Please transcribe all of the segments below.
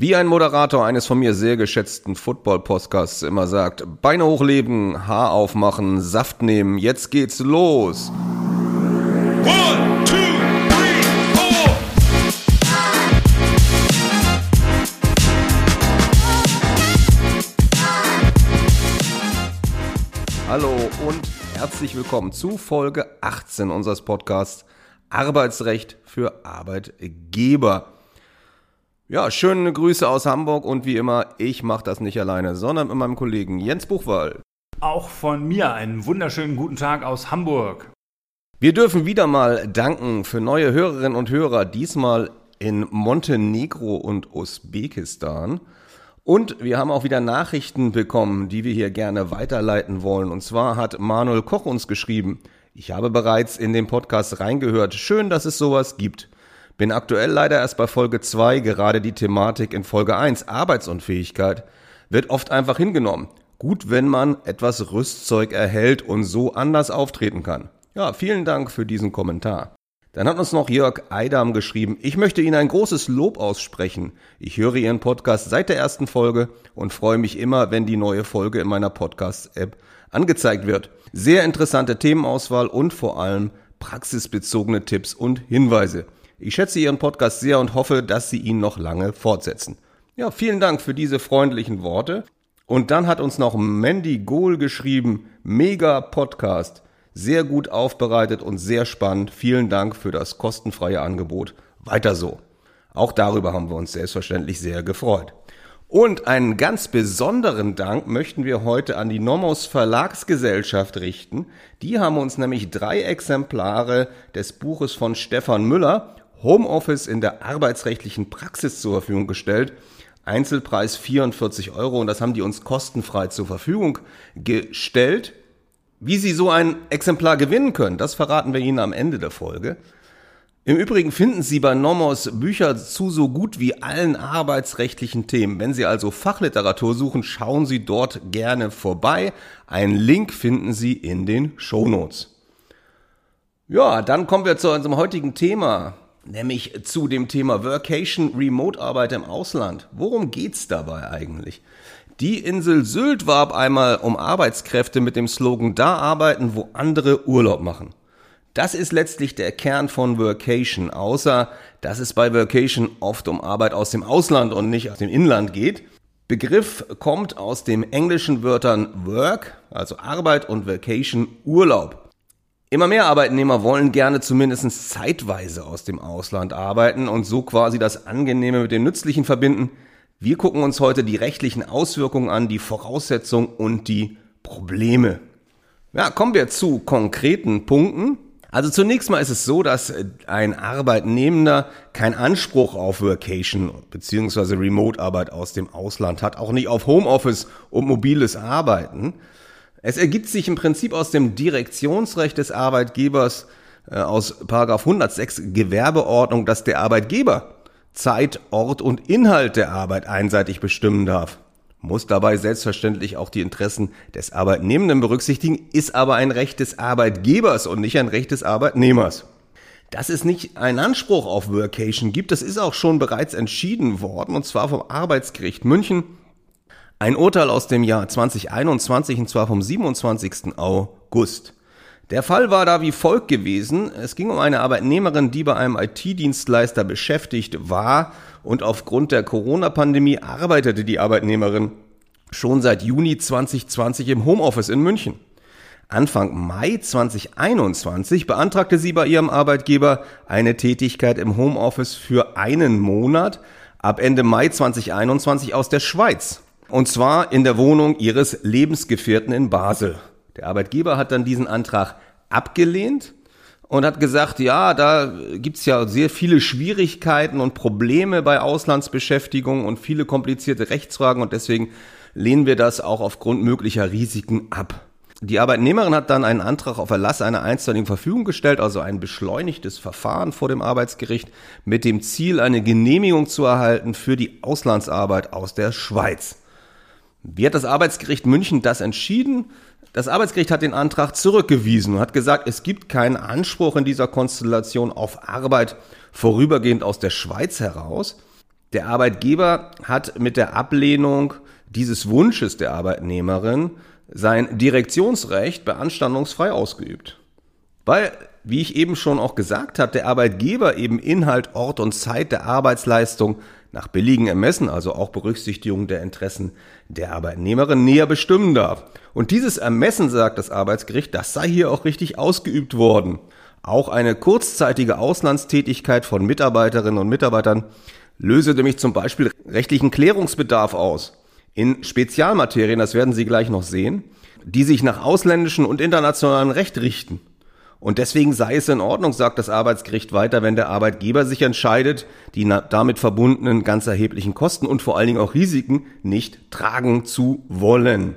Wie ein Moderator eines von mir sehr geschätzten Football-Podcasts immer sagt, Beine hochleben, Haar aufmachen, Saft nehmen, jetzt geht's los. One, two, three, four. Hallo und herzlich willkommen zu Folge 18 unseres Podcasts Arbeitsrecht für Arbeitgeber. Ja, schöne Grüße aus Hamburg und wie immer, ich mache das nicht alleine, sondern mit meinem Kollegen Jens Buchwald. Auch von mir einen wunderschönen guten Tag aus Hamburg. Wir dürfen wieder mal danken für neue Hörerinnen und Hörer, diesmal in Montenegro und Usbekistan. Und wir haben auch wieder Nachrichten bekommen, die wir hier gerne weiterleiten wollen. Und zwar hat Manuel Koch uns geschrieben, ich habe bereits in den Podcast reingehört. Schön, dass es sowas gibt. Bin aktuell leider erst bei Folge 2, gerade die Thematik in Folge 1, Arbeitsunfähigkeit, wird oft einfach hingenommen. Gut, wenn man etwas Rüstzeug erhält und so anders auftreten kann. Ja, vielen Dank für diesen Kommentar. Dann hat uns noch Jörg Eidam geschrieben, ich möchte Ihnen ein großes Lob aussprechen. Ich höre Ihren Podcast seit der ersten Folge und freue mich immer, wenn die neue Folge in meiner Podcast-App angezeigt wird. Sehr interessante Themenauswahl und vor allem praxisbezogene Tipps und Hinweise. Ich schätze Ihren Podcast sehr und hoffe, dass Sie ihn noch lange fortsetzen. Ja, vielen Dank für diese freundlichen Worte. Und dann hat uns noch Mandy Gohl geschrieben, mega Podcast, sehr gut aufbereitet und sehr spannend. Vielen Dank für das kostenfreie Angebot. Weiter so. Auch darüber haben wir uns selbstverständlich sehr gefreut. Und einen ganz besonderen Dank möchten wir heute an die Nomos Verlagsgesellschaft richten. Die haben uns nämlich drei Exemplare des Buches von Stefan Müller Homeoffice in der arbeitsrechtlichen Praxis zur Verfügung gestellt. Einzelpreis 44 Euro und das haben die uns kostenfrei zur Verfügung gestellt. Wie Sie so ein Exemplar gewinnen können, das verraten wir Ihnen am Ende der Folge. Im Übrigen finden Sie bei Nomos Bücher zu so gut wie allen arbeitsrechtlichen Themen. Wenn Sie also Fachliteratur suchen, schauen Sie dort gerne vorbei. Einen Link finden Sie in den Shownotes. Ja, dann kommen wir zu unserem heutigen Thema nämlich zu dem Thema Workation Remote-Arbeit im Ausland. Worum geht's dabei eigentlich? Die Insel Sylt warb einmal um Arbeitskräfte mit dem Slogan da arbeiten, wo andere Urlaub machen. Das ist letztlich der Kern von Workation, außer dass es bei Workation oft um Arbeit aus dem Ausland und nicht aus dem Inland geht. Begriff kommt aus den englischen Wörtern Work, also Arbeit und Vacation, Urlaub. Immer mehr Arbeitnehmer wollen gerne zumindest zeitweise aus dem Ausland arbeiten und so quasi das Angenehme mit dem Nützlichen verbinden. Wir gucken uns heute die rechtlichen Auswirkungen an, die Voraussetzungen und die Probleme. Ja, kommen wir zu konkreten Punkten. Also zunächst mal ist es so, dass ein Arbeitnehmender keinen Anspruch auf Workation bzw. Remote-Arbeit aus dem Ausland hat, auch nicht auf Homeoffice und mobiles Arbeiten. Es ergibt sich im Prinzip aus dem Direktionsrecht des Arbeitgebers äh, aus 106 Gewerbeordnung, dass der Arbeitgeber Zeit, Ort und Inhalt der Arbeit einseitig bestimmen darf. Muss dabei selbstverständlich auch die Interessen des Arbeitnehmenden berücksichtigen, ist aber ein Recht des Arbeitgebers und nicht ein Recht des Arbeitnehmers. Dass es nicht einen Anspruch auf Workation gibt, das ist auch schon bereits entschieden worden, und zwar vom Arbeitsgericht München ein Urteil aus dem Jahr 2021 und zwar vom 27. August. Der Fall war da wie folgt gewesen. Es ging um eine Arbeitnehmerin, die bei einem IT-Dienstleister beschäftigt war und aufgrund der Corona-Pandemie arbeitete die Arbeitnehmerin schon seit Juni 2020 im Homeoffice in München. Anfang Mai 2021 beantragte sie bei ihrem Arbeitgeber eine Tätigkeit im Homeoffice für einen Monat ab Ende Mai 2021 aus der Schweiz. Und zwar in der Wohnung ihres Lebensgefährten in Basel. Der Arbeitgeber hat dann diesen Antrag abgelehnt und hat gesagt, ja, da gibt's ja sehr viele Schwierigkeiten und Probleme bei Auslandsbeschäftigung und viele komplizierte Rechtsfragen und deswegen lehnen wir das auch aufgrund möglicher Risiken ab. Die Arbeitnehmerin hat dann einen Antrag auf Erlass einer einstweiligen Verfügung gestellt, also ein beschleunigtes Verfahren vor dem Arbeitsgericht mit dem Ziel, eine Genehmigung zu erhalten für die Auslandsarbeit aus der Schweiz. Wie hat das Arbeitsgericht München das entschieden? Das Arbeitsgericht hat den Antrag zurückgewiesen und hat gesagt, es gibt keinen Anspruch in dieser Konstellation auf Arbeit vorübergehend aus der Schweiz heraus. Der Arbeitgeber hat mit der Ablehnung dieses Wunsches der Arbeitnehmerin sein Direktionsrecht beanstandungsfrei ausgeübt. Weil, wie ich eben schon auch gesagt habe, der Arbeitgeber eben Inhalt, Ort und Zeit der Arbeitsleistung nach billigen Ermessen, also auch Berücksichtigung der Interessen der Arbeitnehmerin, näher bestimmen darf. Und dieses Ermessen, sagt das Arbeitsgericht, das sei hier auch richtig ausgeübt worden. Auch eine kurzzeitige Auslandstätigkeit von Mitarbeiterinnen und Mitarbeitern löse nämlich zum Beispiel rechtlichen Klärungsbedarf aus. In Spezialmaterien, das werden Sie gleich noch sehen, die sich nach ausländischen und internationalen Recht richten. Und deswegen sei es in Ordnung, sagt das Arbeitsgericht weiter, wenn der Arbeitgeber sich entscheidet, die damit verbundenen ganz erheblichen Kosten und vor allen Dingen auch Risiken nicht tragen zu wollen.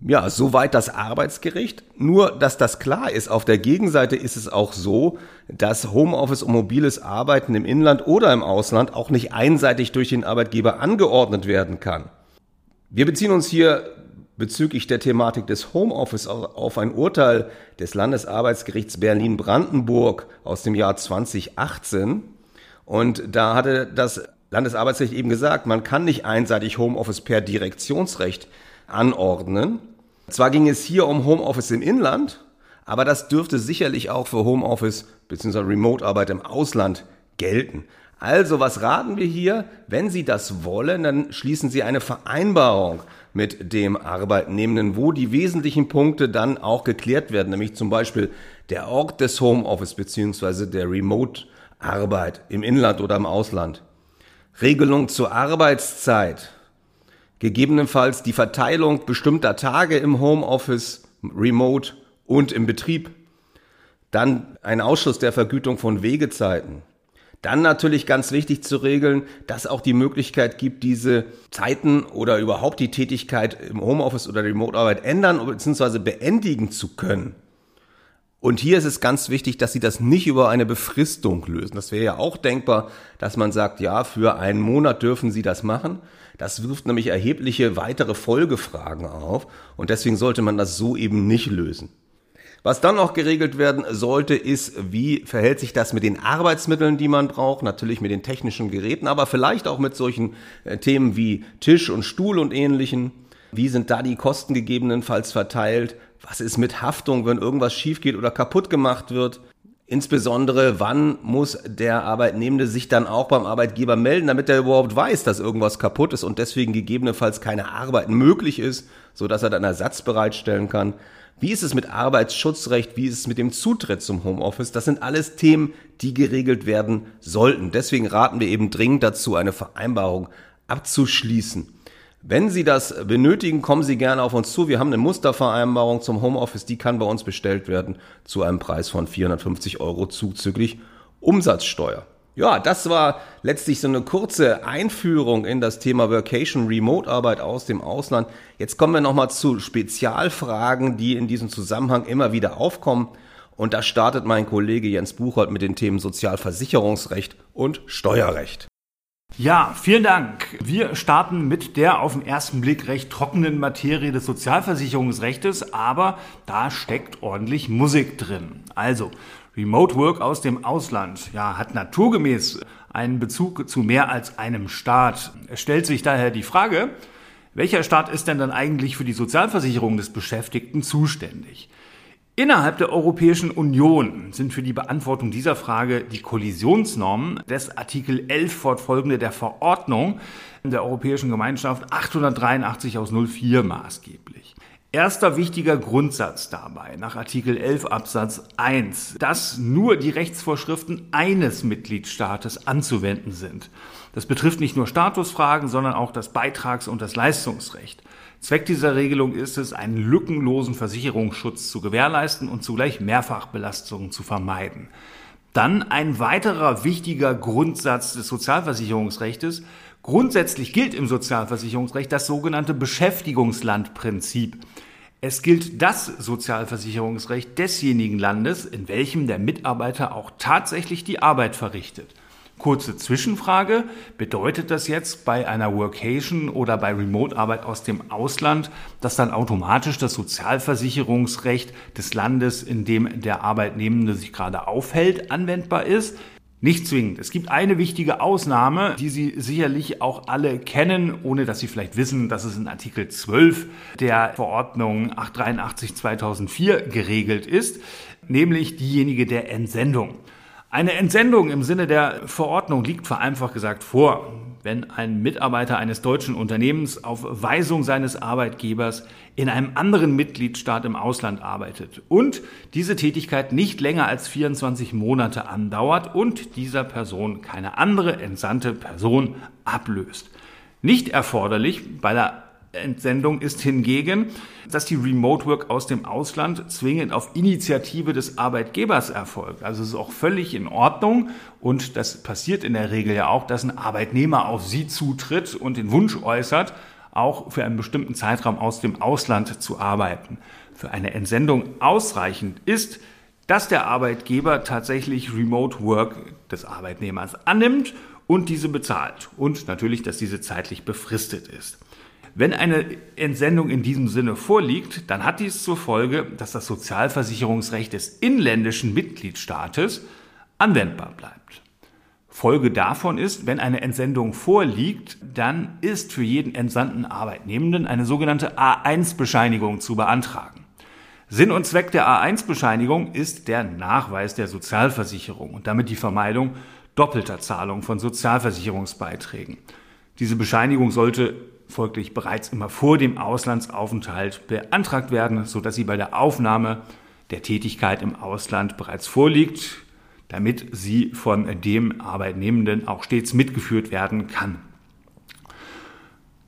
Ja, soweit das Arbeitsgericht. Nur, dass das klar ist, auf der Gegenseite ist es auch so, dass Homeoffice und mobiles Arbeiten im Inland oder im Ausland auch nicht einseitig durch den Arbeitgeber angeordnet werden kann. Wir beziehen uns hier bezüglich der Thematik des Homeoffice auf ein Urteil des Landesarbeitsgerichts Berlin-Brandenburg aus dem Jahr 2018. Und da hatte das Landesarbeitsgericht eben gesagt, man kann nicht einseitig Homeoffice per Direktionsrecht anordnen. Zwar ging es hier um Homeoffice im Inland, aber das dürfte sicherlich auch für Homeoffice bzw. Remote-Arbeit im Ausland gelten. Also, was raten wir hier? Wenn Sie das wollen, dann schließen Sie eine Vereinbarung mit dem Arbeitnehmenden, wo die wesentlichen Punkte dann auch geklärt werden, nämlich zum Beispiel der Ort des Homeoffice bzw. der Remote-Arbeit im Inland oder im Ausland. Regelung zur Arbeitszeit, gegebenenfalls die Verteilung bestimmter Tage im Homeoffice, Remote und im Betrieb. Dann ein Ausschuss der Vergütung von Wegezeiten. Dann natürlich ganz wichtig zu regeln, dass auch die Möglichkeit gibt, diese Zeiten oder überhaupt die Tätigkeit im Homeoffice oder Remote-Arbeit ändern bzw. beendigen zu können. Und hier ist es ganz wichtig, dass Sie das nicht über eine Befristung lösen. Das wäre ja auch denkbar, dass man sagt, ja, für einen Monat dürfen Sie das machen. Das wirft nämlich erhebliche weitere Folgefragen auf und deswegen sollte man das so eben nicht lösen. Was dann noch geregelt werden sollte, ist, wie verhält sich das mit den Arbeitsmitteln, die man braucht, natürlich mit den technischen Geräten, aber vielleicht auch mit solchen äh, Themen wie Tisch und Stuhl und ähnlichen. Wie sind da die Kosten gegebenenfalls verteilt? Was ist mit Haftung, wenn irgendwas schief geht oder kaputt gemacht wird? Insbesondere, wann muss der Arbeitnehmende sich dann auch beim Arbeitgeber melden, damit er überhaupt weiß, dass irgendwas kaputt ist und deswegen gegebenenfalls keine Arbeit möglich ist, so dass er dann Ersatz bereitstellen kann. Wie ist es mit Arbeitsschutzrecht? Wie ist es mit dem Zutritt zum Homeoffice? Das sind alles Themen, die geregelt werden sollten. Deswegen raten wir eben dringend dazu, eine Vereinbarung abzuschließen. Wenn Sie das benötigen, kommen Sie gerne auf uns zu. Wir haben eine Mustervereinbarung zum Homeoffice, die kann bei uns bestellt werden zu einem Preis von 450 Euro zuzüglich Umsatzsteuer. Ja, das war letztlich so eine kurze Einführung in das Thema Workation Remote Arbeit aus dem Ausland. Jetzt kommen wir nochmal zu Spezialfragen, die in diesem Zusammenhang immer wieder aufkommen. Und da startet mein Kollege Jens Buchholz mit den Themen Sozialversicherungsrecht und Steuerrecht. Ja, vielen Dank. Wir starten mit der auf den ersten Blick recht trockenen Materie des Sozialversicherungsrechts, aber da steckt ordentlich Musik drin. Also, Remote Work aus dem Ausland, ja, hat naturgemäß einen Bezug zu mehr als einem Staat. Es stellt sich daher die Frage, welcher Staat ist denn dann eigentlich für die Sozialversicherung des Beschäftigten zuständig? Innerhalb der Europäischen Union sind für die Beantwortung dieser Frage die Kollisionsnormen des Artikel 11 fortfolgende der Verordnung der Europäischen Gemeinschaft 883 aus 04 maßgeblich. Erster wichtiger Grundsatz dabei nach Artikel 11 Absatz 1, dass nur die Rechtsvorschriften eines Mitgliedstaates anzuwenden sind. Das betrifft nicht nur Statusfragen, sondern auch das Beitrags- und das Leistungsrecht. Zweck dieser Regelung ist es, einen lückenlosen Versicherungsschutz zu gewährleisten und zugleich Mehrfachbelastungen zu vermeiden. Dann ein weiterer wichtiger Grundsatz des Sozialversicherungsrechts. Grundsätzlich gilt im Sozialversicherungsrecht das sogenannte Beschäftigungslandprinzip. Es gilt das Sozialversicherungsrecht desjenigen Landes, in welchem der Mitarbeiter auch tatsächlich die Arbeit verrichtet. Kurze Zwischenfrage. Bedeutet das jetzt bei einer Workation oder bei Remote-Arbeit aus dem Ausland, dass dann automatisch das Sozialversicherungsrecht des Landes, in dem der Arbeitnehmende sich gerade aufhält, anwendbar ist? Nicht zwingend. Es gibt eine wichtige Ausnahme, die Sie sicherlich auch alle kennen, ohne dass Sie vielleicht wissen, dass es in Artikel 12 der Verordnung 883-2004 geregelt ist, nämlich diejenige der Entsendung. Eine Entsendung im Sinne der Verordnung liegt vereinfacht gesagt vor, wenn ein Mitarbeiter eines deutschen Unternehmens auf Weisung seines Arbeitgebers in einem anderen Mitgliedstaat im Ausland arbeitet und diese Tätigkeit nicht länger als 24 Monate andauert und dieser Person keine andere entsandte Person ablöst. Nicht erforderlich bei der Entsendung ist hingegen, dass die Remote Work aus dem Ausland zwingend auf Initiative des Arbeitgebers erfolgt. Also es ist auch völlig in Ordnung und das passiert in der Regel ja auch, dass ein Arbeitnehmer auf Sie zutritt und den Wunsch äußert, auch für einen bestimmten Zeitraum aus dem Ausland zu arbeiten. Für eine Entsendung ausreichend ist, dass der Arbeitgeber tatsächlich Remote Work des Arbeitnehmers annimmt und diese bezahlt und natürlich, dass diese zeitlich befristet ist. Wenn eine Entsendung in diesem Sinne vorliegt, dann hat dies zur Folge, dass das Sozialversicherungsrecht des inländischen Mitgliedstaates anwendbar bleibt. Folge davon ist, wenn eine Entsendung vorliegt, dann ist für jeden entsandten Arbeitnehmenden eine sogenannte A1-Bescheinigung zu beantragen. Sinn und Zweck der A1-Bescheinigung ist der Nachweis der Sozialversicherung und damit die Vermeidung doppelter Zahlung von Sozialversicherungsbeiträgen. Diese Bescheinigung sollte folglich bereits immer vor dem Auslandsaufenthalt beantragt werden, sodass sie bei der Aufnahme der Tätigkeit im Ausland bereits vorliegt, damit sie von dem Arbeitnehmenden auch stets mitgeführt werden kann.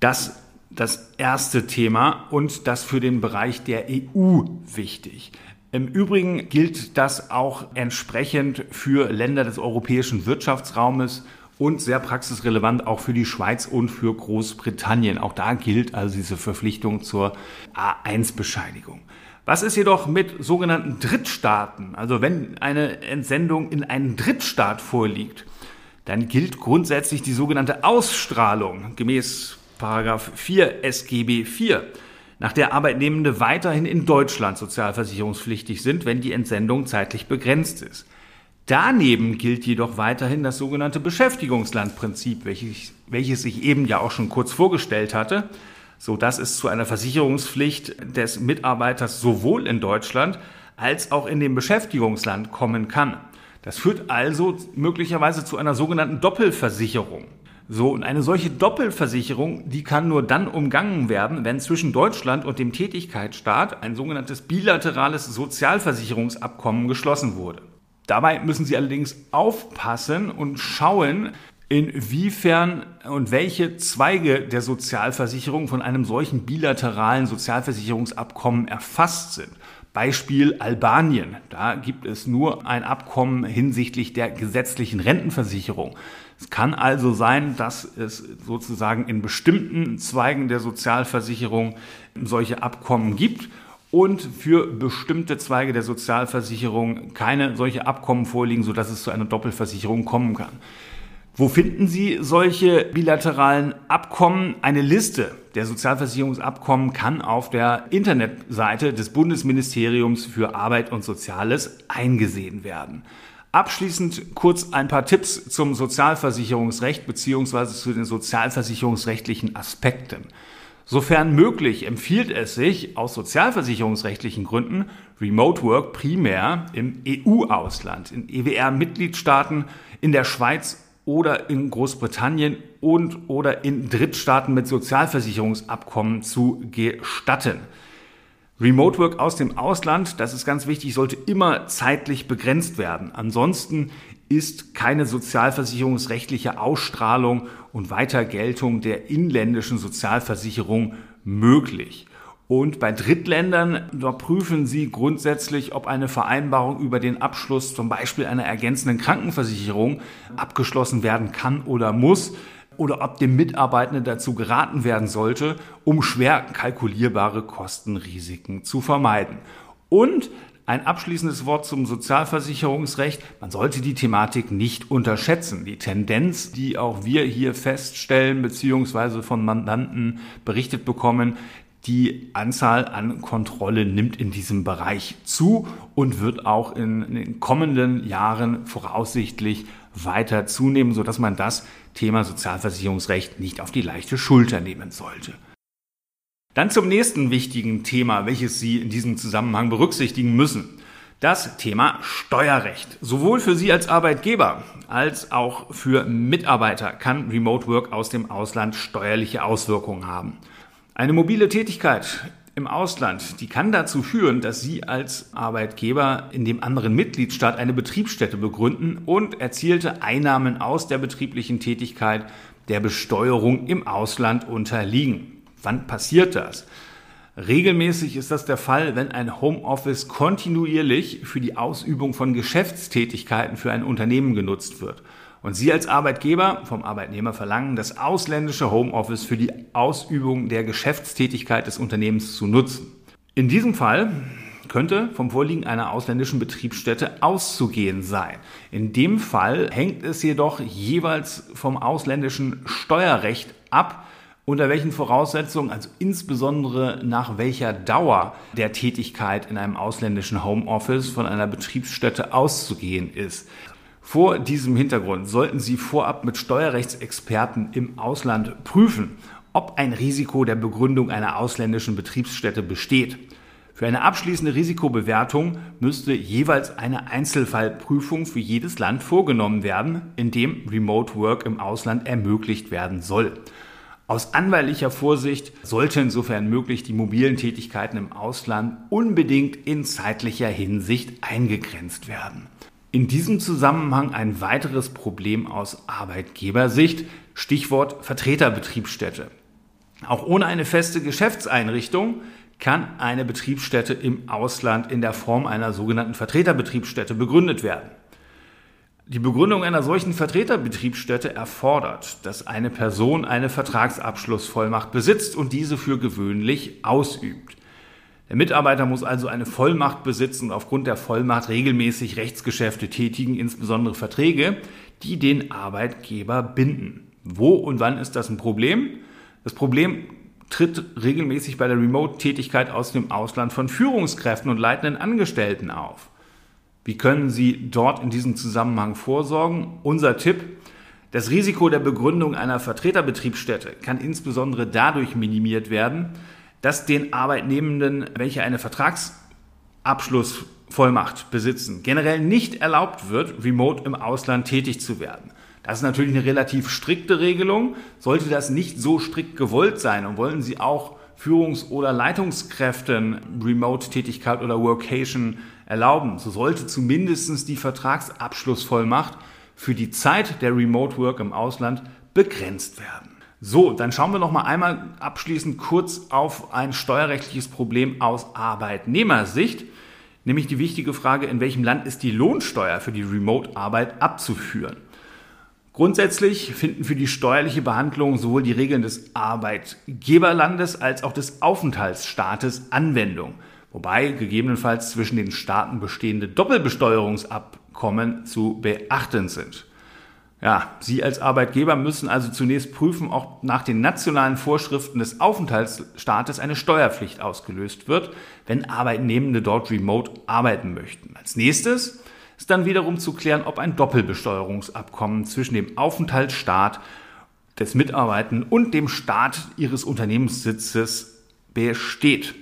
Das das erste Thema und das für den Bereich der EU wichtig. Im Übrigen gilt das auch entsprechend für Länder des europäischen Wirtschaftsraumes und sehr praxisrelevant auch für die Schweiz und für Großbritannien. Auch da gilt also diese Verpflichtung zur A1-Bescheinigung. Was ist jedoch mit sogenannten Drittstaaten? Also wenn eine Entsendung in einen Drittstaat vorliegt, dann gilt grundsätzlich die sogenannte Ausstrahlung gemäß Paragraph 4 SGB 4 nach der Arbeitnehmende weiterhin in Deutschland sozialversicherungspflichtig sind, wenn die Entsendung zeitlich begrenzt ist. Daneben gilt jedoch weiterhin das sogenannte Beschäftigungslandprinzip, welches, welches ich eben ja auch schon kurz vorgestellt hatte, so dass es zu einer Versicherungspflicht des Mitarbeiters sowohl in Deutschland als auch in dem Beschäftigungsland kommen kann. Das führt also möglicherweise zu einer sogenannten Doppelversicherung. So, und eine solche Doppelversicherung, die kann nur dann umgangen werden, wenn zwischen Deutschland und dem Tätigkeitsstaat ein sogenanntes bilaterales Sozialversicherungsabkommen geschlossen wurde. Dabei müssen Sie allerdings aufpassen und schauen, inwiefern und welche Zweige der Sozialversicherung von einem solchen bilateralen Sozialversicherungsabkommen erfasst sind. Beispiel Albanien. Da gibt es nur ein Abkommen hinsichtlich der gesetzlichen Rentenversicherung. Es kann also sein, dass es sozusagen in bestimmten Zweigen der Sozialversicherung solche Abkommen gibt und für bestimmte Zweige der Sozialversicherung keine solche Abkommen vorliegen, sodass es zu einer Doppelversicherung kommen kann. Wo finden Sie solche bilateralen Abkommen? Eine Liste der Sozialversicherungsabkommen kann auf der Internetseite des Bundesministeriums für Arbeit und Soziales eingesehen werden. Abschließend kurz ein paar Tipps zum Sozialversicherungsrecht bzw. zu den sozialversicherungsrechtlichen Aspekten. Sofern möglich empfiehlt es sich aus sozialversicherungsrechtlichen Gründen Remote Work primär im EU-Ausland, in EWR-Mitgliedstaaten, in der Schweiz oder in Großbritannien und oder in Drittstaaten mit Sozialversicherungsabkommen zu gestatten. Remote Work aus dem Ausland, das ist ganz wichtig, sollte immer zeitlich begrenzt werden. Ansonsten ist keine sozialversicherungsrechtliche Ausstrahlung und Weitergeltung der inländischen Sozialversicherung möglich. Und bei Drittländern überprüfen Sie grundsätzlich, ob eine Vereinbarung über den Abschluss zum Beispiel einer ergänzenden Krankenversicherung abgeschlossen werden kann oder muss oder ob dem Mitarbeitenden dazu geraten werden sollte, um schwer kalkulierbare Kostenrisiken zu vermeiden. Und ein abschließendes Wort zum Sozialversicherungsrecht. Man sollte die Thematik nicht unterschätzen. Die Tendenz, die auch wir hier feststellen bzw. von Mandanten berichtet bekommen, Die Anzahl an Kontrollen nimmt in diesem Bereich zu und wird auch in den kommenden Jahren voraussichtlich weiter zunehmen, sodass man das Thema Sozialversicherungsrecht nicht auf die leichte Schulter nehmen sollte. Dann zum nächsten wichtigen Thema, welches Sie in diesem Zusammenhang berücksichtigen müssen. Das Thema Steuerrecht. Sowohl für Sie als Arbeitgeber als auch für Mitarbeiter kann Remote Work aus dem Ausland steuerliche Auswirkungen haben. Eine mobile Tätigkeit im Ausland, die kann dazu führen, dass Sie als Arbeitgeber in dem anderen Mitgliedstaat eine Betriebsstätte begründen und erzielte Einnahmen aus der betrieblichen Tätigkeit der Besteuerung im Ausland unterliegen. Wann passiert das? Regelmäßig ist das der Fall, wenn ein Homeoffice kontinuierlich für die Ausübung von Geschäftstätigkeiten für ein Unternehmen genutzt wird und Sie als Arbeitgeber vom Arbeitnehmer verlangen, das ausländische Homeoffice für die Ausübung der Geschäftstätigkeit des Unternehmens zu nutzen. In diesem Fall könnte vom Vorliegen einer ausländischen Betriebsstätte auszugehen sein. In dem Fall hängt es jedoch jeweils vom ausländischen Steuerrecht ab, unter welchen Voraussetzungen, also insbesondere nach welcher Dauer der Tätigkeit in einem ausländischen Homeoffice von einer Betriebsstätte auszugehen ist. Vor diesem Hintergrund sollten Sie vorab mit Steuerrechtsexperten im Ausland prüfen, ob ein Risiko der Begründung einer ausländischen Betriebsstätte besteht. Für eine abschließende Risikobewertung müsste jeweils eine Einzelfallprüfung für jedes Land vorgenommen werden, in dem Remote Work im Ausland ermöglicht werden soll. Aus anwaltlicher Vorsicht sollte insofern möglich die mobilen Tätigkeiten im Ausland unbedingt in zeitlicher Hinsicht eingegrenzt werden. In diesem Zusammenhang ein weiteres Problem aus Arbeitgebersicht, Stichwort Vertreterbetriebsstätte. Auch ohne eine feste Geschäftseinrichtung kann eine Betriebsstätte im Ausland in der Form einer sogenannten Vertreterbetriebsstätte begründet werden. Die Begründung einer solchen Vertreterbetriebsstätte erfordert, dass eine Person eine Vertragsabschlussvollmacht besitzt und diese für gewöhnlich ausübt. Der Mitarbeiter muss also eine Vollmacht besitzen und aufgrund der Vollmacht regelmäßig Rechtsgeschäfte tätigen, insbesondere Verträge, die den Arbeitgeber binden. Wo und wann ist das ein Problem? Das Problem tritt regelmäßig bei der Remote-Tätigkeit aus dem Ausland von Führungskräften und leitenden Angestellten auf. Wie können Sie dort in diesem Zusammenhang vorsorgen? Unser Tipp, das Risiko der Begründung einer Vertreterbetriebsstätte kann insbesondere dadurch minimiert werden, dass den Arbeitnehmenden, welche eine Vertragsabschlussvollmacht besitzen, generell nicht erlaubt wird, remote im Ausland tätig zu werden. Das ist natürlich eine relativ strikte Regelung. Sollte das nicht so strikt gewollt sein und wollen Sie auch Führungs- oder Leitungskräften Remote-Tätigkeit oder Workation erlauben, so sollte zumindest die Vertragsabschlussvollmacht für die Zeit der Remote Work im Ausland begrenzt werden. So, dann schauen wir noch mal einmal abschließend kurz auf ein steuerrechtliches Problem aus Arbeitnehmersicht, nämlich die wichtige Frage, in welchem Land ist die Lohnsteuer für die Remote-Arbeit abzuführen? Grundsätzlich finden für die steuerliche Behandlung sowohl die Regeln des Arbeitgeberlandes als auch des Aufenthaltsstaates Anwendung, wobei gegebenenfalls zwischen den Staaten bestehende Doppelbesteuerungsabkommen zu beachten sind. Ja, Sie als Arbeitgeber müssen also zunächst prüfen, ob nach den nationalen Vorschriften des Aufenthaltsstaates eine Steuerpflicht ausgelöst wird, wenn Arbeitnehmende dort remote arbeiten möchten. Als nächstes ist dann wiederum zu klären, ob ein Doppelbesteuerungsabkommen zwischen dem Aufenthaltsstaat des Mitarbeitenden und dem Staat ihres Unternehmenssitzes besteht.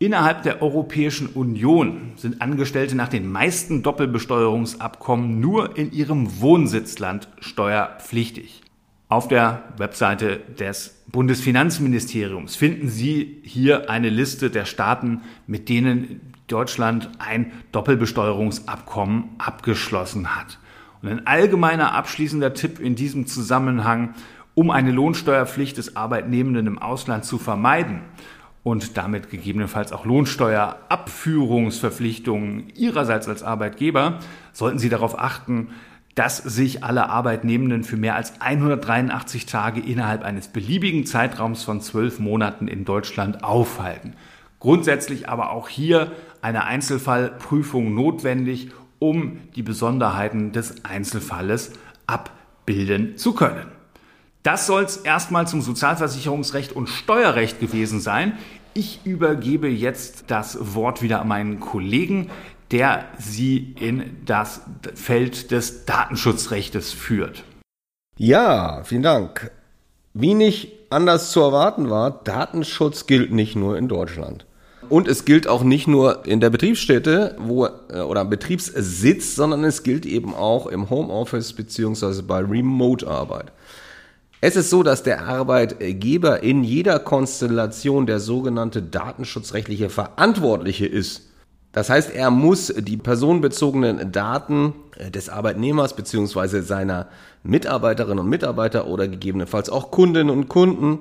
Innerhalb der Europäischen Union sind Angestellte nach den meisten Doppelbesteuerungsabkommen nur in ihrem Wohnsitzland steuerpflichtig. Auf der Webseite des Bundesfinanzministeriums finden Sie hier eine Liste der Staaten, mit denen Deutschland ein Doppelbesteuerungsabkommen abgeschlossen hat. Und ein allgemeiner abschließender Tipp in diesem Zusammenhang, um eine Lohnsteuerpflicht des Arbeitnehmenden im Ausland zu vermeiden und damit gegebenenfalls auch Lohnsteuerabführungsverpflichtungen Ihrerseits als Arbeitgeber, sollten Sie darauf achten, dass sich alle Arbeitnehmenden für mehr als 183 Tage innerhalb eines beliebigen Zeitraums von zwölf Monaten in Deutschland aufhalten. Grundsätzlich aber auch hier eine Einzelfallprüfung notwendig, um die Besonderheiten des Einzelfalles abbilden zu können. Das soll es erstmal zum Sozialversicherungsrecht und Steuerrecht gewesen sein. Ich übergebe jetzt das Wort wieder an meinen Kollegen, der Sie in das Feld des Datenschutzrechtes führt. Ja, vielen Dank. Wie nicht anders zu erwarten war, Datenschutz gilt nicht nur in Deutschland. Und es gilt auch nicht nur in der Betriebsstätte wo, äh, oder Betriebssitz, sondern es gilt eben auch im Homeoffice beziehungsweise bei Remote-Arbeit. Es ist so, dass der Arbeitgeber in jeder Konstellation der sogenannte datenschutzrechtliche Verantwortliche ist. Das heißt, er muss die personenbezogenen Daten äh, des Arbeitnehmers beziehungsweise seiner Mitarbeiterinnen und Mitarbeiter oder gegebenenfalls auch Kundinnen und Kunden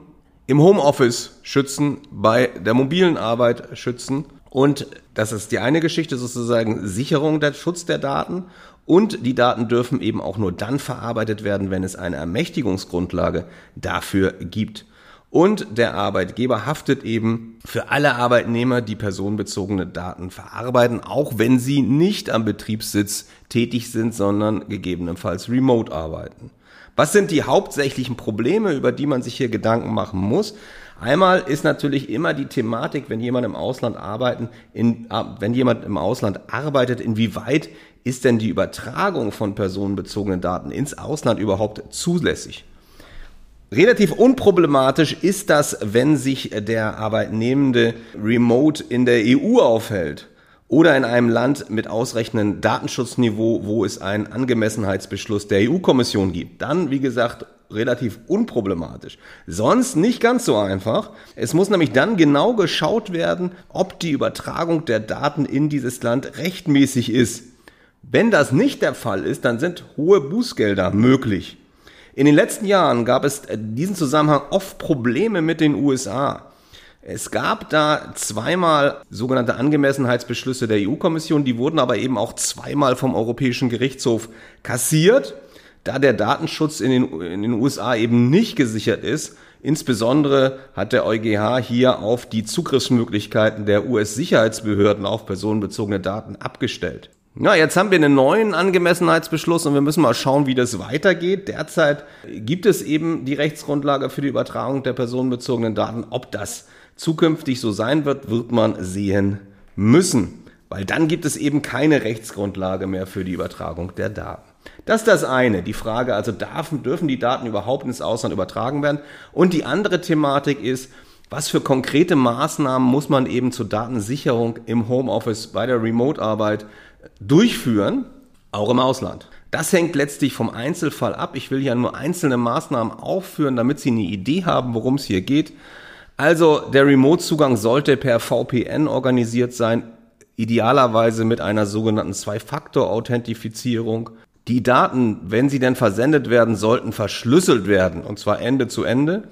im Homeoffice schützen, bei der mobilen Arbeit schützen. Und das ist die eine Geschichte, sozusagen Sicherung der Schutz der Daten. Und die Daten dürfen eben auch nur dann verarbeitet werden, wenn es eine Ermächtigungsgrundlage dafür gibt. Und der Arbeitgeber haftet eben für alle Arbeitnehmer, die personenbezogene Daten verarbeiten, auch wenn sie nicht am Betriebssitz tätig sind, sondern gegebenenfalls remote arbeiten. Was sind die hauptsächlichen Probleme, über die man sich hier Gedanken machen muss? Einmal ist natürlich immer die Thematik, wenn jemand im Ausland arbeiten, in, wenn jemand im Ausland arbeitet, inwieweit ist denn die Übertragung von personenbezogenen Daten ins Ausland überhaupt zulässig? Relativ unproblematisch ist das, wenn sich der Arbeitnehmende remote in der EU aufhält oder in einem Land mit ausreichendem Datenschutzniveau, wo es einen Angemessenheitsbeschluss der EU-Kommission gibt. Dann, wie gesagt, relativ unproblematisch. Sonst nicht ganz so einfach. Es muss nämlich dann genau geschaut werden, ob die Übertragung der Daten in dieses Land rechtmäßig ist. Wenn das nicht der Fall ist, dann sind hohe Bußgelder möglich. In den letzten Jahren gab es in diesem Zusammenhang oft Probleme mit den USA. Es gab da zweimal sogenannte Angemessenheitsbeschlüsse der EU-Kommission, die wurden aber eben auch zweimal vom Europäischen Gerichtshof kassiert, da der Datenschutz in den, in den USA eben nicht gesichert ist. Insbesondere hat der EuGH hier auf die Zugriffsmöglichkeiten der US-Sicherheitsbehörden auf personenbezogene Daten abgestellt. Ja, jetzt haben wir einen neuen Angemessenheitsbeschluss und wir müssen mal schauen, wie das weitergeht. Derzeit gibt es eben die Rechtsgrundlage für die Übertragung der personenbezogenen Daten. Ob das zukünftig so sein wird, wird man sehen müssen, weil dann gibt es eben keine Rechtsgrundlage mehr für die Übertragung der Daten. Das ist das eine, die Frage, also dürfen, dürfen die Daten überhaupt ins Ausland übertragen werden? Und die andere Thematik ist, was für konkrete Maßnahmen muss man eben zur Datensicherung im Homeoffice bei der Remote-Arbeit durchführen, auch im Ausland? Das hängt letztlich vom Einzelfall ab. Ich will ja nur einzelne Maßnahmen aufführen, damit Sie eine Idee haben, worum es hier geht. Also der Remote-Zugang sollte per VPN organisiert sein, idealerweise mit einer sogenannten Zwei-Faktor-Authentifizierung. Die Daten, wenn sie denn versendet werden, sollten verschlüsselt werden, und zwar Ende zu Ende.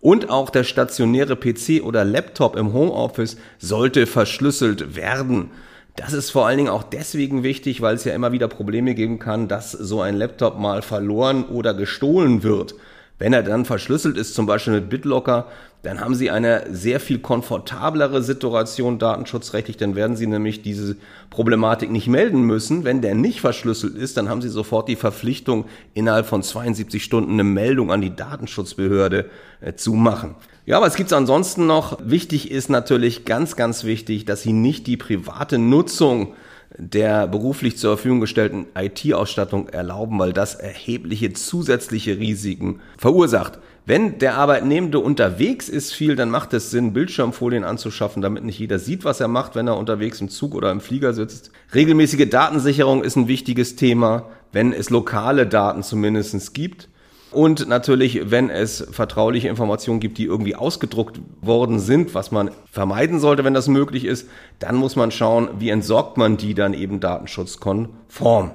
Und auch der stationäre PC oder Laptop im Homeoffice sollte verschlüsselt werden. Das ist vor allen Dingen auch deswegen wichtig, weil es ja immer wieder Probleme geben kann, dass so ein Laptop mal verloren oder gestohlen wird. Wenn er dann verschlüsselt ist, zum Beispiel mit BitLocker, dann haben Sie eine sehr viel komfortablere Situation datenschutzrechtlich, dann werden Sie nämlich diese Problematik nicht melden müssen. Wenn der nicht verschlüsselt ist, dann haben Sie sofort die Verpflichtung, innerhalb von 72 Stunden eine Meldung an die Datenschutzbehörde äh, zu machen. Ja, was gibt's ansonsten noch? Wichtig ist natürlich ganz, ganz wichtig, dass Sie nicht die private Nutzung der beruflich zur Verfügung gestellten IT-Ausstattung erlauben, weil das erhebliche zusätzliche Risiken verursacht. Wenn der Arbeitnehmende unterwegs ist viel, dann macht es Sinn, Bildschirmfolien anzuschaffen, damit nicht jeder sieht, was er macht, wenn er unterwegs im Zug oder im Flieger sitzt. Regelmäßige Datensicherung ist ein wichtiges Thema, wenn es lokale Daten zumindest gibt. Und natürlich, wenn es vertrauliche Informationen gibt, die irgendwie ausgedruckt worden sind, was man vermeiden sollte, wenn das möglich ist, dann muss man schauen, wie entsorgt man die dann eben datenschutzkonform.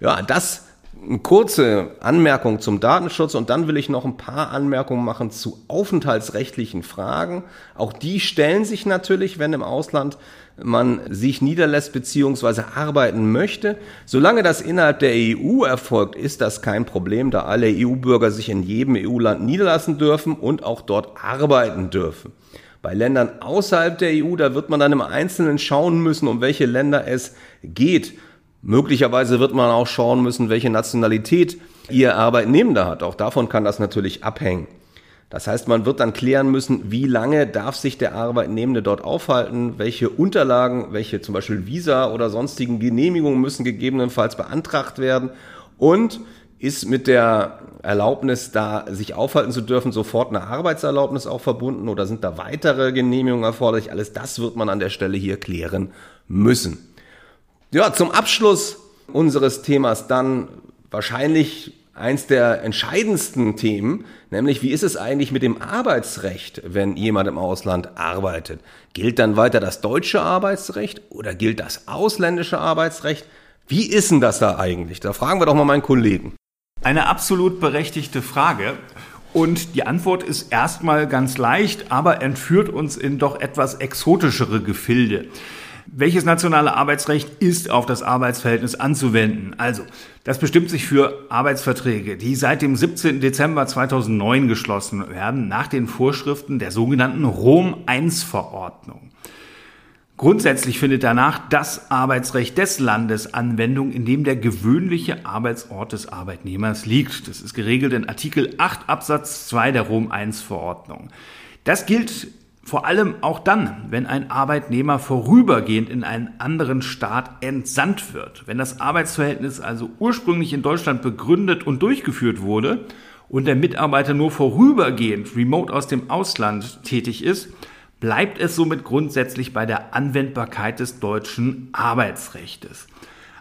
Ja, das eine kurze Anmerkung zum Datenschutz und dann will ich noch ein paar Anmerkungen machen zu aufenthaltsrechtlichen Fragen. Auch die stellen sich natürlich, wenn im Ausland man sich niederlässt bzw. arbeiten möchte. Solange das innerhalb der EU erfolgt, ist das kein Problem, da alle EU-Bürger sich in jedem EU-Land niederlassen dürfen und auch dort arbeiten dürfen. Bei Ländern außerhalb der EU, da wird man dann im Einzelnen schauen müssen, um welche Länder es geht. Möglicherweise wird man auch schauen müssen, welche Nationalität Ihr Arbeitnehmender hat. Auch davon kann das natürlich abhängen. Das heißt, man wird dann klären müssen, wie lange darf sich der Arbeitnehmende dort aufhalten, welche Unterlagen, welche zum Beispiel Visa oder sonstigen Genehmigungen müssen gegebenenfalls beantragt werden und ist mit der Erlaubnis, da sich aufhalten zu dürfen, sofort eine Arbeitserlaubnis auch verbunden oder sind da weitere Genehmigungen erforderlich? Alles das wird man an der Stelle hier klären müssen. Ja, zum Abschluss unseres Themas dann wahrscheinlich eins der entscheidendsten Themen, nämlich wie ist es eigentlich mit dem Arbeitsrecht, wenn jemand im Ausland arbeitet? Gilt dann weiter das deutsche Arbeitsrecht oder gilt das ausländische Arbeitsrecht? Wie ist denn das da eigentlich? Da fragen wir doch mal meinen Kollegen. Eine absolut berechtigte Frage. Und die Antwort ist erstmal ganz leicht, aber entführt uns in doch etwas exotischere Gefilde. Welches nationale Arbeitsrecht ist auf das Arbeitsverhältnis anzuwenden? Also, das bestimmt sich für Arbeitsverträge, die seit dem 17. Dezember 2009 geschlossen werden, nach den Vorschriften der sogenannten Rom-I-Verordnung. Grundsätzlich findet danach das Arbeitsrecht des Landes Anwendung, in dem der gewöhnliche Arbeitsort des Arbeitnehmers liegt. Das ist geregelt in Artikel 8 Absatz 2 der Rom-I-Verordnung. Das gilt vor allem auch dann, wenn ein Arbeitnehmer vorübergehend in einen anderen Staat entsandt wird. Wenn das Arbeitsverhältnis also ursprünglich in Deutschland begründet und durchgeführt wurde und der Mitarbeiter nur vorübergehend remote aus dem Ausland tätig ist, bleibt es somit grundsätzlich bei der Anwendbarkeit des deutschen Arbeitsrechtes.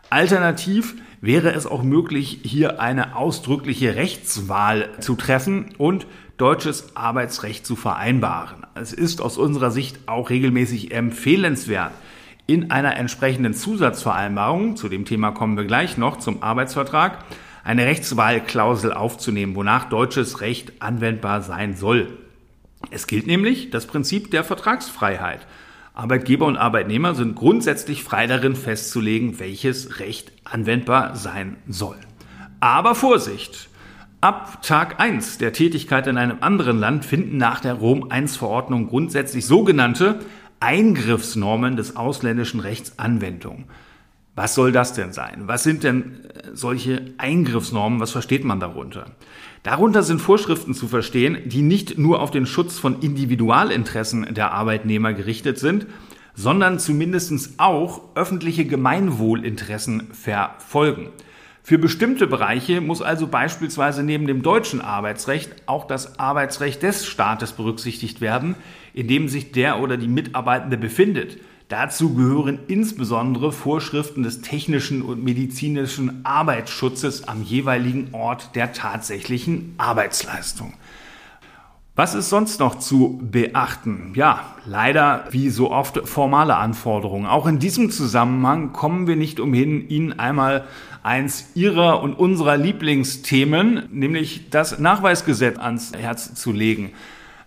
Alternativ wäre es auch möglich, hier eine ausdrückliche Rechtswahl zu treffen und deutsches Arbeitsrecht zu vereinbaren. Es ist aus unserer Sicht auch regelmäßig empfehlenswert, in einer entsprechenden Zusatzvereinbarung, zu dem Thema kommen wir gleich noch, zum Arbeitsvertrag, eine Rechtswahlklausel aufzunehmen, wonach deutsches Recht anwendbar sein soll. Es gilt nämlich das Prinzip der Vertragsfreiheit. Arbeitgeber und Arbeitnehmer sind grundsätzlich frei darin festzulegen, welches Recht anwendbar sein soll. Aber Vorsicht! Ab Tag 1 der Tätigkeit in einem anderen Land finden nach der Rom-I-Verordnung grundsätzlich sogenannte Eingriffsnormen des ausländischen Rechts Anwendung. Was soll das denn sein? Was sind denn äh, solche Eingriffsnormen? Was versteht man darunter? Darunter sind Vorschriften zu verstehen, die nicht nur auf den Schutz von Individualinteressen der Arbeitnehmer gerichtet sind, sondern zumindest auch öffentliche Gemeinwohlinteressen verfolgen. Für bestimmte Bereiche muss also beispielsweise neben dem deutschen Arbeitsrecht auch das Arbeitsrecht des Staates berücksichtigt werden, in dem sich der oder die Mitarbeitende befindet. Dazu gehören insbesondere Vorschriften des technischen und medizinischen Arbeitsschutzes am jeweiligen Ort der tatsächlichen Arbeitsleistung. Was ist sonst noch zu beachten? Ja, leider wie so oft formale Anforderungen. Auch in diesem Zusammenhang kommen wir nicht umhin, Ihnen einmal eins Ihrer und unserer Lieblingsthemen, nämlich das Nachweisgesetz ans Herz zu legen.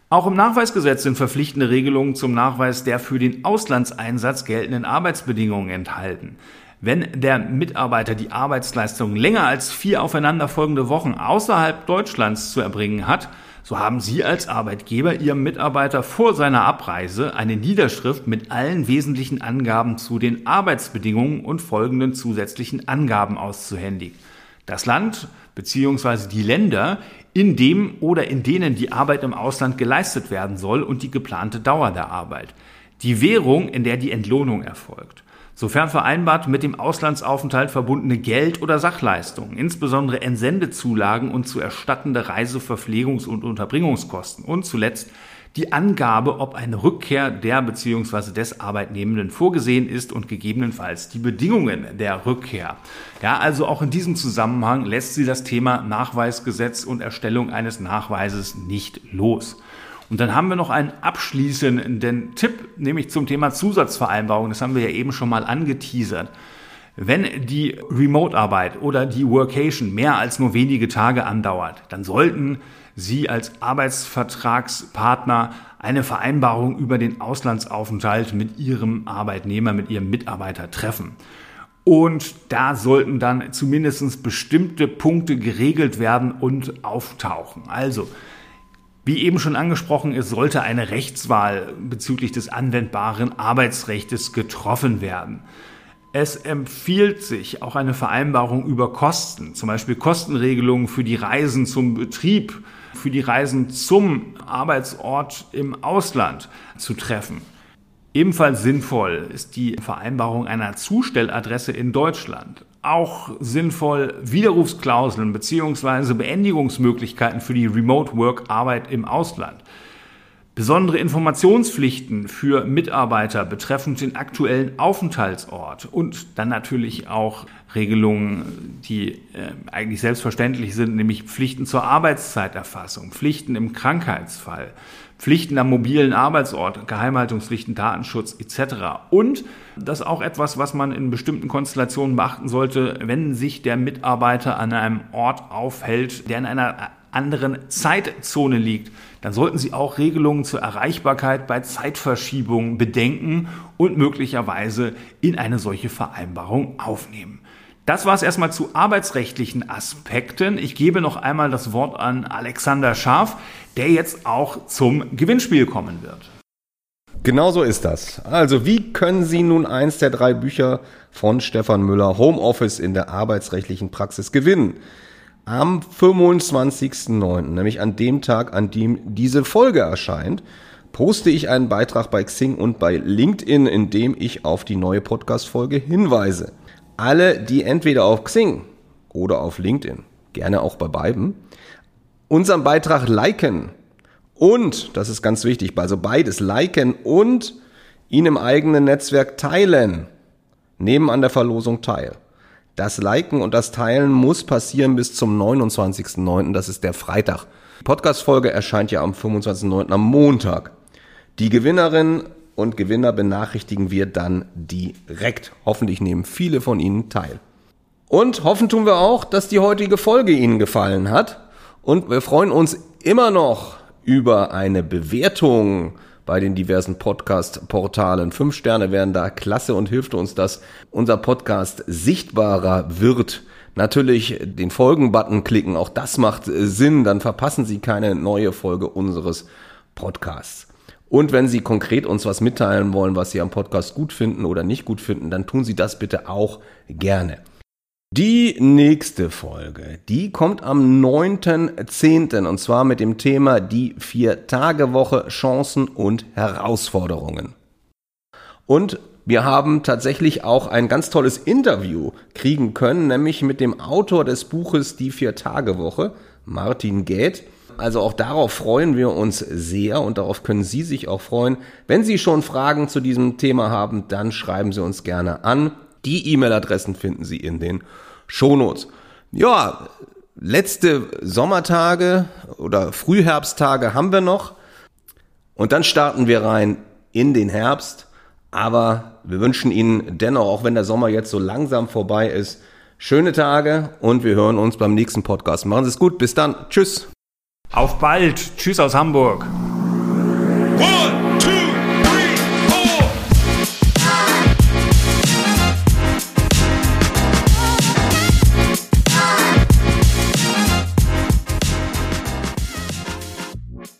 Auch im Nachweisgesetz sind verpflichtende Regelungen zum Nachweis der für den Auslandseinsatz geltenden Arbeitsbedingungen enthalten. Wenn der Mitarbeiter die Arbeitsleistung länger als vier aufeinanderfolgende Wochen außerhalb Deutschlands zu erbringen hat, so haben Sie als Arbeitgeber Ihrem Mitarbeiter vor seiner Abreise eine Niederschrift mit allen wesentlichen Angaben zu den Arbeitsbedingungen und folgenden zusätzlichen Angaben auszuhändigen. Das Land bzw. die Länder, in dem oder in denen die Arbeit im Ausland geleistet werden soll und die geplante Dauer der Arbeit. Die Währung, in der die Entlohnung erfolgt. Sofern vereinbart mit dem Auslandsaufenthalt verbundene Geld- oder Sachleistungen, insbesondere Entsendezulagen und zu erstattende Reise-, Verpflegungs- und Unterbringungskosten und zuletzt die Angabe, ob eine Rückkehr der bzw. des Arbeitnehmenden vorgesehen ist und gegebenenfalls die Bedingungen der Rückkehr. Ja, also auch in diesem Zusammenhang lässt sie das Thema Nachweisgesetz und Erstellung eines Nachweises nicht los. Und dann haben wir noch einen abschließenden Tipp, nämlich zum Thema Zusatzvereinbarung. Das haben wir ja eben schon mal angeteasert. Wenn die Remote-Arbeit oder die Workation mehr als nur wenige Tage andauert, dann sollten Sie als Arbeitsvertragspartner eine Vereinbarung über den Auslandsaufenthalt mit Ihrem Arbeitnehmer, mit Ihrem Mitarbeiter treffen. Und da sollten dann zumindest bestimmte Punkte geregelt werden und auftauchen. Also, wie eben schon angesprochen ist, sollte eine Rechtswahl bezüglich des anwendbaren Arbeitsrechts getroffen werden. Es empfiehlt sich auch eine Vereinbarung über Kosten, zum Beispiel Kostenregelungen für die Reisen zum Betrieb, für die Reisen zum Arbeitsort im Ausland zu treffen. Ebenfalls sinnvoll ist die Vereinbarung einer Zustelladresse in Deutschland. Auch sinnvoll Widerrufsklauseln bzw. Beendigungsmöglichkeiten für die Remote Work Arbeit im Ausland. Besondere Informationspflichten für Mitarbeiter betreffend den aktuellen Aufenthaltsort und dann natürlich auch Regelungen, die äh, eigentlich selbstverständlich sind, nämlich Pflichten zur Arbeitszeiterfassung, Pflichten im Krankheitsfall, Pflichten am mobilen Arbeitsort, Geheimhaltungspflichten, Datenschutz etc. Und das ist auch etwas, was man in bestimmten Konstellationen beachten sollte, wenn sich der Mitarbeiter an einem Ort aufhält, der in einer anderen Zeitzone liegt, dann sollten Sie auch Regelungen zur Erreichbarkeit bei Zeitverschiebungen bedenken und möglicherweise in eine solche Vereinbarung aufnehmen. Das war es erstmal zu arbeitsrechtlichen Aspekten. Ich gebe noch einmal das Wort an Alexander Scharf, der jetzt auch zum Gewinnspiel kommen wird. Genau so ist das. Also, wie können Sie nun eins der drei Bücher von Stefan Müller Homeoffice in der arbeitsrechtlichen Praxis gewinnen? Am 25.09., nämlich an dem Tag, an dem diese Folge erscheint, poste ich einen Beitrag bei Xing und bei LinkedIn, in dem ich auf die neue Podcast-Folge hinweise. Alle, die entweder auf Xing oder auf LinkedIn, gerne auch bei beiden, unseren Beitrag liken und, das ist ganz wichtig, also beides liken und ihn im eigenen Netzwerk teilen, nehmen an der Verlosung teil. Das Liken und das Teilen muss passieren bis zum 29.09. Das ist der Freitag. Die Podcast-Folge erscheint ja am 25.09. am Montag. Die Gewinnerin und Gewinner benachrichtigen wir dann direkt. Hoffentlich nehmen viele von Ihnen teil. Und hoffen tun wir auch, dass die heutige Folge Ihnen gefallen hat. Und wir freuen uns immer noch über eine Bewertung bei den diversen Podcast-Portalen. Fünf Sterne wären da klasse und hilft uns, dass unser Podcast sichtbarer wird. Natürlich den Folgen-Button klicken, auch das macht äh, Sinn, dann verpassen Sie keine neue Folge unseres Podcasts. Und wenn Sie konkret uns was mitteilen wollen, was Sie am Podcast gut finden oder nicht gut finden, dann tun Sie das bitte auch gerne. Die nächste Folge, die kommt am 9.10. und zwar mit dem Thema die Vier-Tage-Woche Chancen und Herausforderungen. Und wir haben tatsächlich auch ein ganz tolles Interview kriegen können, nämlich mit dem Autor des Buches Die Vier-Tage-Woche, Martin Gäth. Also auch darauf freuen wir uns sehr und darauf können Sie sich auch freuen. Wenn Sie schon Fragen zu diesem Thema haben, dann schreiben Sie uns gerne an die E-Mail-Adressen finden Sie in den Shownotes. Ja, letzte Sommertage oder Frühherbsttage haben wir noch. Und dann starten wir rein in den Herbst. Aber wir wünschen Ihnen dennoch, auch wenn der Sommer jetzt so langsam vorbei ist, schöne Tage und wir hören uns beim nächsten Podcast. Machen Sie es gut. Bis dann. Tschüss. Auf bald. Tschüss aus Hamburg.